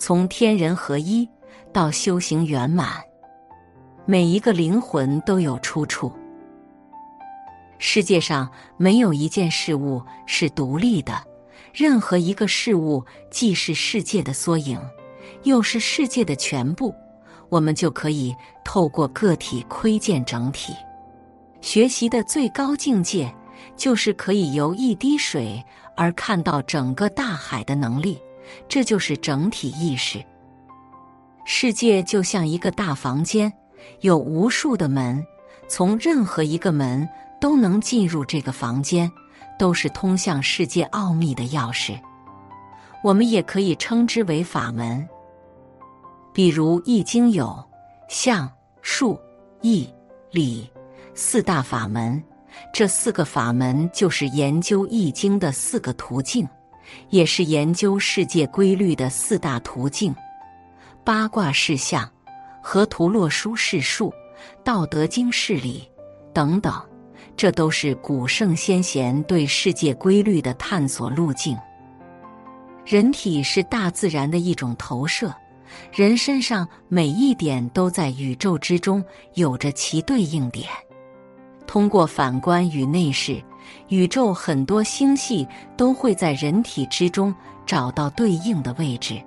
从天人合一到修行圆满，每一个灵魂都有出处。世界上没有一件事物是独立的，任何一个事物既是世界的缩影，又是世界的全部。我们就可以透过个体窥见整体。学习的最高境界，就是可以由一滴水而看到整个大海的能力。这就是整体意识。世界就像一个大房间，有无数的门，从任何一个门都能进入这个房间，都是通向世界奥秘的钥匙。我们也可以称之为法门。比如《易经》有象、数、义、理四大法门，这四个法门就是研究《易经》的四个途径。也是研究世界规律的四大途径：八卦事象，河图洛书是数，道德经是理等等。这都是古圣先贤对世界规律的探索路径。人体是大自然的一种投射，人身上每一点都在宇宙之中有着其对应点。通过反观与内视。宇宙很多星系都会在人体之中找到对应的位置。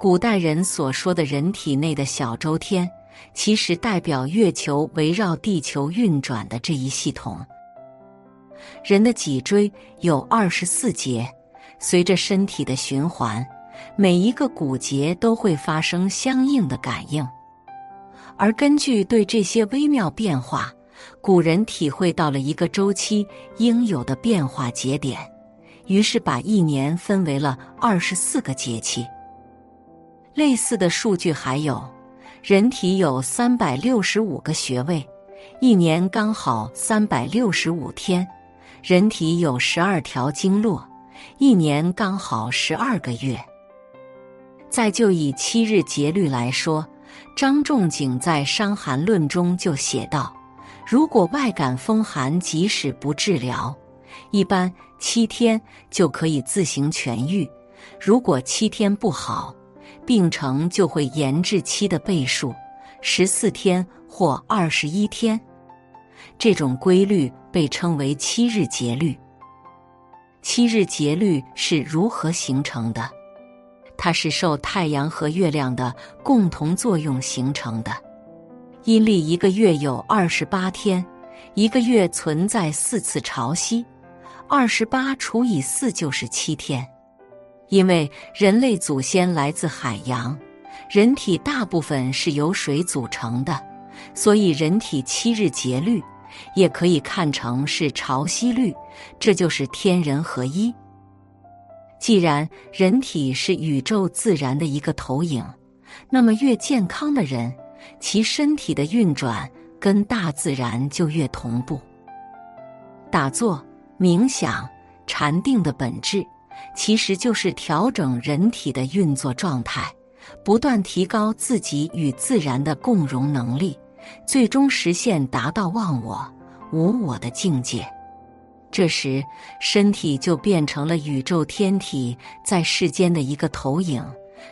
古代人所说的人体内的小周天，其实代表月球围绕地球运转的这一系统。人的脊椎有二十四节，随着身体的循环，每一个骨节都会发生相应的感应，而根据对这些微妙变化。古人体会到了一个周期应有的变化节点，于是把一年分为了二十四个节气。类似的数据还有，人体有三百六十五个穴位，一年刚好三百六十五天；人体有十二条经络，一年刚好十二个月。再就以七日节律来说，张仲景在《伤寒论》中就写道。如果外感风寒，即使不治疗，一般七天就可以自行痊愈。如果七天不好，病程就会延至期的倍数，十四天或二十一天。这种规律被称为七日节律。七日节律是如何形成的？它是受太阳和月亮的共同作用形成的。阴历一个月有二十八天，一个月存在四次潮汐，二十八除以四就是七天。因为人类祖先来自海洋，人体大部分是由水组成的，所以人体七日节律也可以看成是潮汐律，这就是天人合一。既然人体是宇宙自然的一个投影，那么越健康的人。其身体的运转跟大自然就越同步。打坐、冥想、禅定的本质，其实就是调整人体的运作状态，不断提高自己与自然的共融能力，最终实现达到忘我、无我的境界。这时，身体就变成了宇宙天体在世间的一个投影，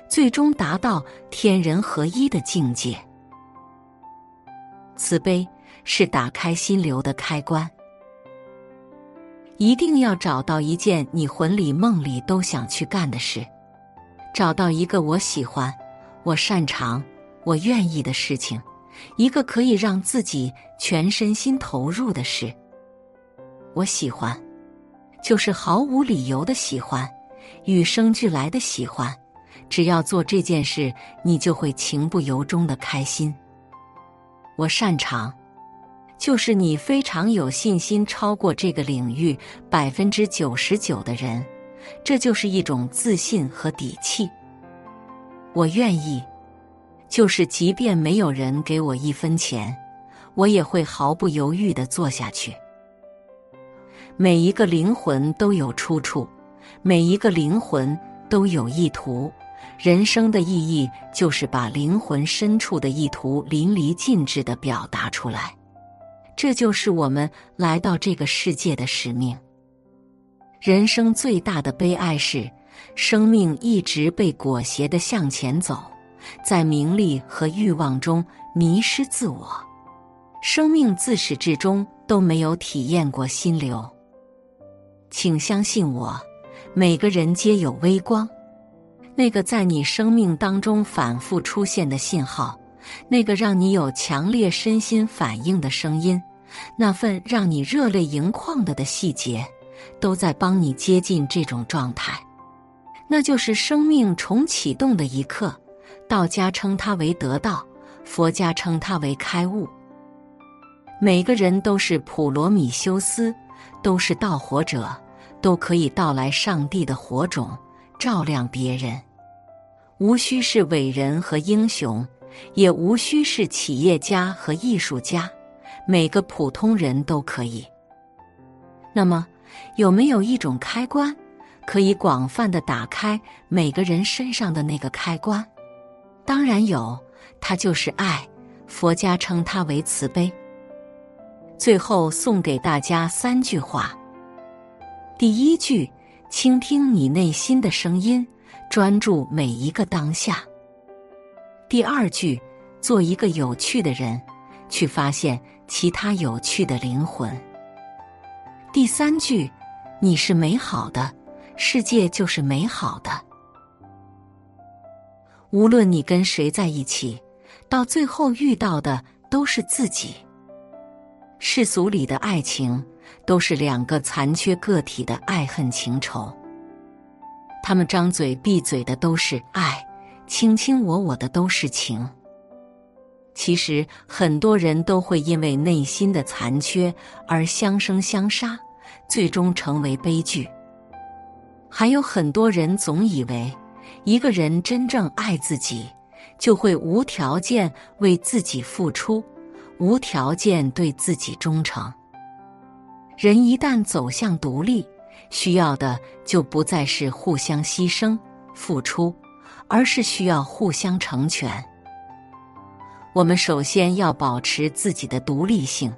最终达到天人合一的境界。慈悲是打开心流的开关。一定要找到一件你魂里梦里都想去干的事，找到一个我喜欢、我擅长、我愿意的事情，一个可以让自己全身心投入的事。我喜欢，就是毫无理由的喜欢，与生俱来的喜欢。只要做这件事，你就会情不由衷的开心。我擅长，就是你非常有信心超过这个领域百分之九十九的人，这就是一种自信和底气。我愿意，就是即便没有人给我一分钱，我也会毫不犹豫的做下去。每一个灵魂都有出处，每一个灵魂都有意图。人生的意义就是把灵魂深处的意图淋漓尽致的表达出来，这就是我们来到这个世界的使命。人生最大的悲哀是，生命一直被裹挟的向前走，在名利和欲望中迷失自我。生命自始至终都没有体验过心流。请相信我，每个人皆有微光，那个在你生命当中反复出现的信号，那个让你有强烈身心反应的声音，那份让你热泪盈眶的的细节，都在帮你接近这种状态。那就是生命重启动的一刻。道家称它为得道，佛家称它为开悟。每个人都是普罗米修斯，都是盗火者，都可以盗来上帝的火种，照亮别人。无需是伟人和英雄，也无需是企业家和艺术家，每个普通人都可以。那么，有没有一种开关，可以广泛的打开每个人身上的那个开关？当然有，它就是爱。佛家称它为慈悲。最后送给大家三句话：第一句，倾听你内心的声音，专注每一个当下；第二句，做一个有趣的人，去发现其他有趣的灵魂；第三句，你是美好的，世界就是美好的。无论你跟谁在一起，到最后遇到的都是自己。世俗里的爱情，都是两个残缺个体的爱恨情仇。他们张嘴闭嘴的都是爱，卿卿我我的都是情。其实很多人都会因为内心的残缺而相生相杀，最终成为悲剧。还有很多人总以为，一个人真正爱自己，就会无条件为自己付出。无条件对自己忠诚。人一旦走向独立，需要的就不再是互相牺牲、付出，而是需要互相成全。我们首先要保持自己的独立性，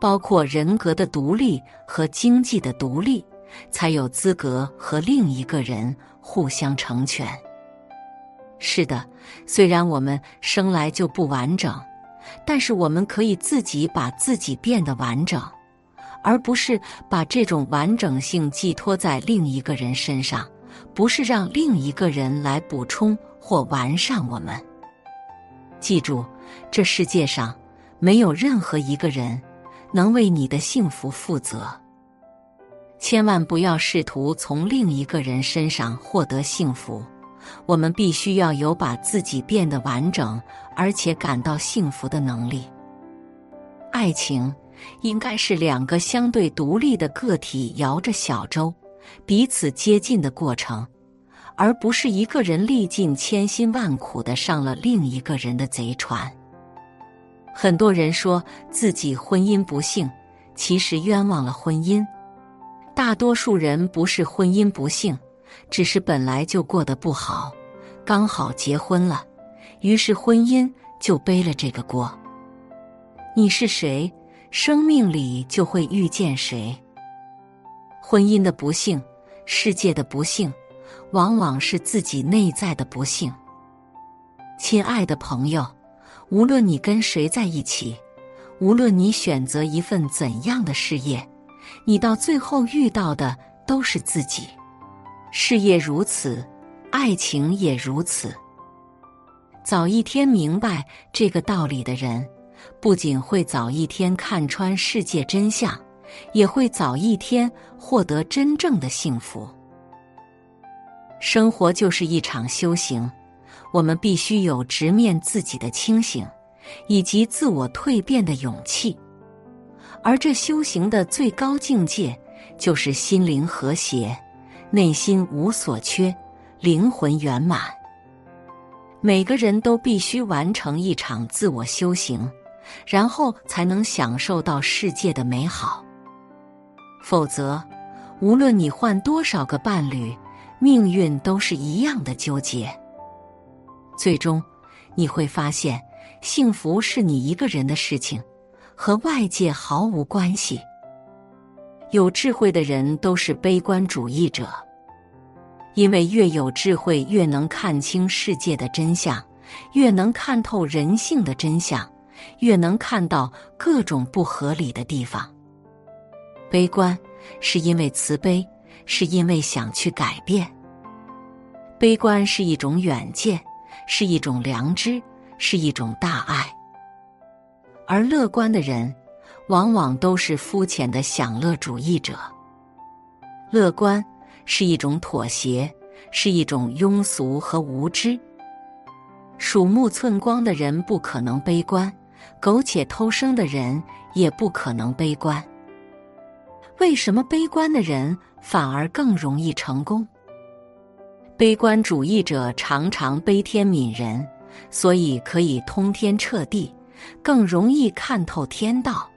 包括人格的独立和经济的独立，才有资格和另一个人互相成全。是的，虽然我们生来就不完整。但是我们可以自己把自己变得完整，而不是把这种完整性寄托在另一个人身上，不是让另一个人来补充或完善我们。记住，这世界上没有任何一个人能为你的幸福负责。千万不要试图从另一个人身上获得幸福。我们必须要有把自己变得完整，而且感到幸福的能力。爱情应该是两个相对独立的个体摇着小舟，彼此接近的过程，而不是一个人历尽千辛万苦的上了另一个人的贼船。很多人说自己婚姻不幸，其实冤枉了婚姻。大多数人不是婚姻不幸。只是本来就过得不好，刚好结婚了，于是婚姻就背了这个锅。你是谁，生命里就会遇见谁。婚姻的不幸，世界的不幸，往往是自己内在的不幸。亲爱的朋友，无论你跟谁在一起，无论你选择一份怎样的事业，你到最后遇到的都是自己。事业如此，爱情也如此。早一天明白这个道理的人，不仅会早一天看穿世界真相，也会早一天获得真正的幸福。生活就是一场修行，我们必须有直面自己的清醒，以及自我蜕变的勇气。而这修行的最高境界，就是心灵和谐。内心无所缺，灵魂圆满。每个人都必须完成一场自我修行，然后才能享受到世界的美好。否则，无论你换多少个伴侣，命运都是一样的纠结。最终，你会发现，幸福是你一个人的事情，和外界毫无关系。有智慧的人都是悲观主义者，因为越有智慧，越能看清世界的真相，越能看透人性的真相，越能看到各种不合理的地方。悲观是因为慈悲，是因为想去改变。悲观是一种远见，是一种良知，是一种大爱。而乐观的人，往往都是肤浅的享乐主义者。乐观是一种妥协，是一种庸俗和无知。鼠目寸光的人不可能悲观，苟且偷生的人也不可能悲观。为什么悲观的人反而更容易成功？悲观主义者常常悲天悯人，所以可以通天彻地，更容易看透天道。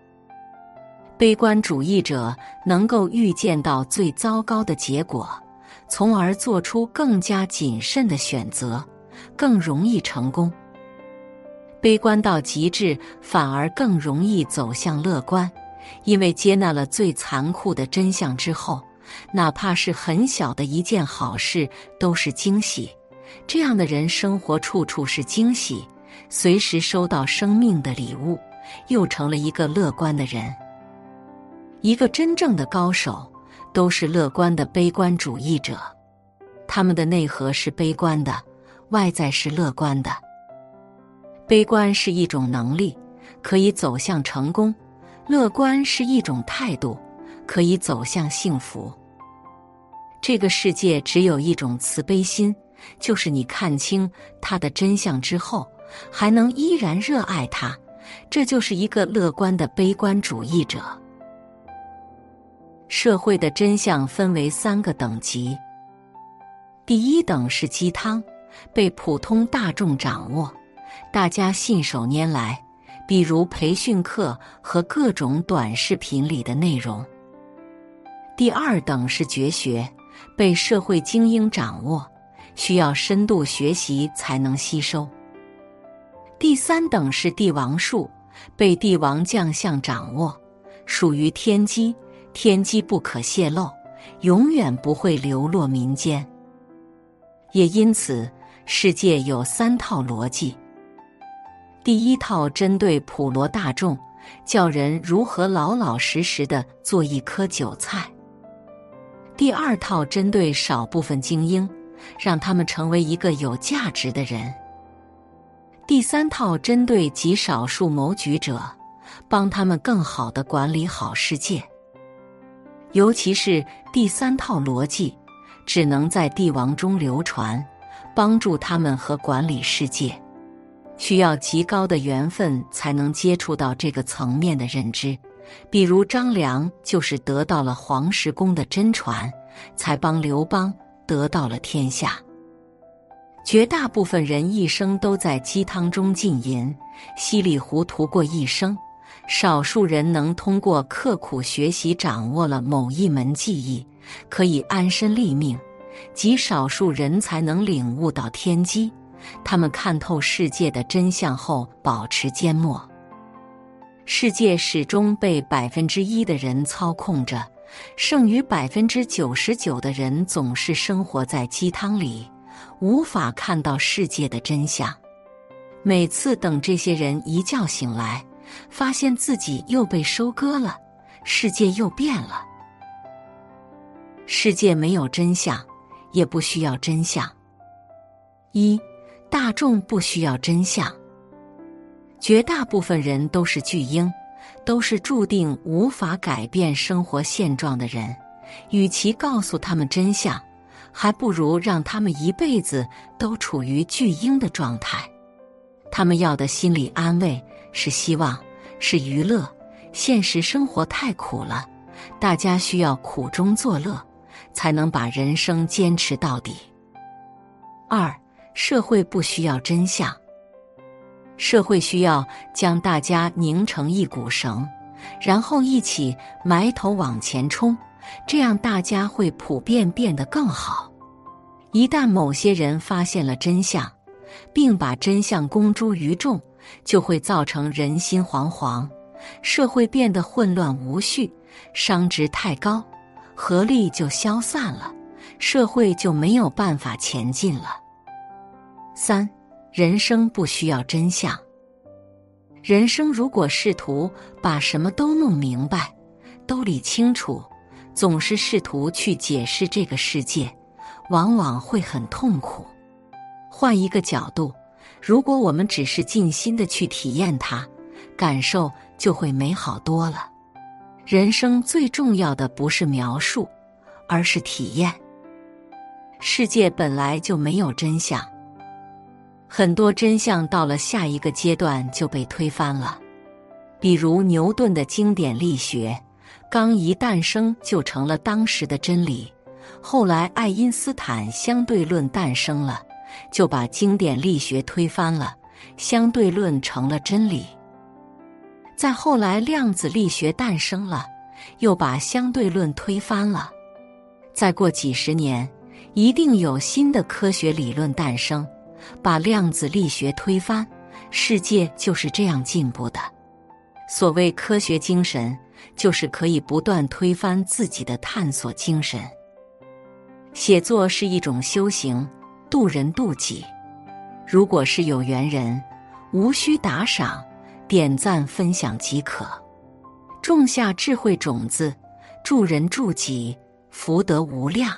悲观主义者能够预见到最糟糕的结果，从而做出更加谨慎的选择，更容易成功。悲观到极致，反而更容易走向乐观，因为接纳了最残酷的真相之后。哪怕是很小的一件好事，都是惊喜。这样的人，生活处处是惊喜，随时收到生命的礼物，又成了一个乐观的人。一个真正的高手，都是乐观的悲观主义者。他们的内核是悲观的，外在是乐观的。悲观是一种能力，可以走向成功；乐观是一种态度，可以走向幸福。这个世界只有一种慈悲心，就是你看清它的真相之后，还能依然热爱它，这就是一个乐观的悲观主义者。社会的真相分为三个等级，第一等是鸡汤，被普通大众掌握，大家信手拈来，比如培训课和各种短视频里的内容。第二等是绝学。被社会精英掌握，需要深度学习才能吸收。第三等是帝王术，被帝王将相掌握，属于天机，天机不可泄露，永远不会流落民间。也因此，世界有三套逻辑：第一套针对普罗大众，教人如何老老实实的做一颗韭菜。第二套针对少部分精英，让他们成为一个有价值的人；第三套针对极少数谋局者，帮他们更好的管理好世界。尤其是第三套逻辑，只能在帝王中流传，帮助他们和管理世界，需要极高的缘分才能接触到这个层面的认知。比如张良就是得到了黄石公的真传，才帮刘邦得到了天下。绝大部分人一生都在鸡汤中浸淫，稀里糊涂过一生。少数人能通过刻苦学习掌握了某一门技艺，可以安身立命；极少数人才能领悟到天机，他们看透世界的真相后保持缄默。世界始终被百分之一的人操控着，剩余百分之九十九的人总是生活在鸡汤里，无法看到世界的真相。每次等这些人一觉醒来，发现自己又被收割了，世界又变了。世界没有真相，也不需要真相。一，大众不需要真相。绝大部分人都是巨婴，都是注定无法改变生活现状的人。与其告诉他们真相，还不如让他们一辈子都处于巨婴的状态。他们要的心理安慰是希望，是娱乐。现实生活太苦了，大家需要苦中作乐，才能把人生坚持到底。二，社会不需要真相。社会需要将大家拧成一股绳，然后一起埋头往前冲，这样大家会普遍变得更好。一旦某些人发现了真相，并把真相公诸于众，就会造成人心惶惶，社会变得混乱无序，商值太高，合力就消散了，社会就没有办法前进了。三，人生不需要真相。人生如果试图把什么都弄明白、都理清楚，总是试图去解释这个世界，往往会很痛苦。换一个角度，如果我们只是尽心的去体验它，感受就会美好多了。人生最重要的不是描述，而是体验。世界本来就没有真相。很多真相到了下一个阶段就被推翻了，比如牛顿的经典力学，刚一诞生就成了当时的真理。后来爱因斯坦相对论诞生了，就把经典力学推翻了，相对论成了真理。再后来量子力学诞生了，又把相对论推翻了。再过几十年，一定有新的科学理论诞生。把量子力学推翻，世界就是这样进步的。所谓科学精神，就是可以不断推翻自己的探索精神。写作是一种修行，渡人渡己。如果是有缘人，无需打赏、点赞、分享即可，种下智慧种子，助人助己，福德无量。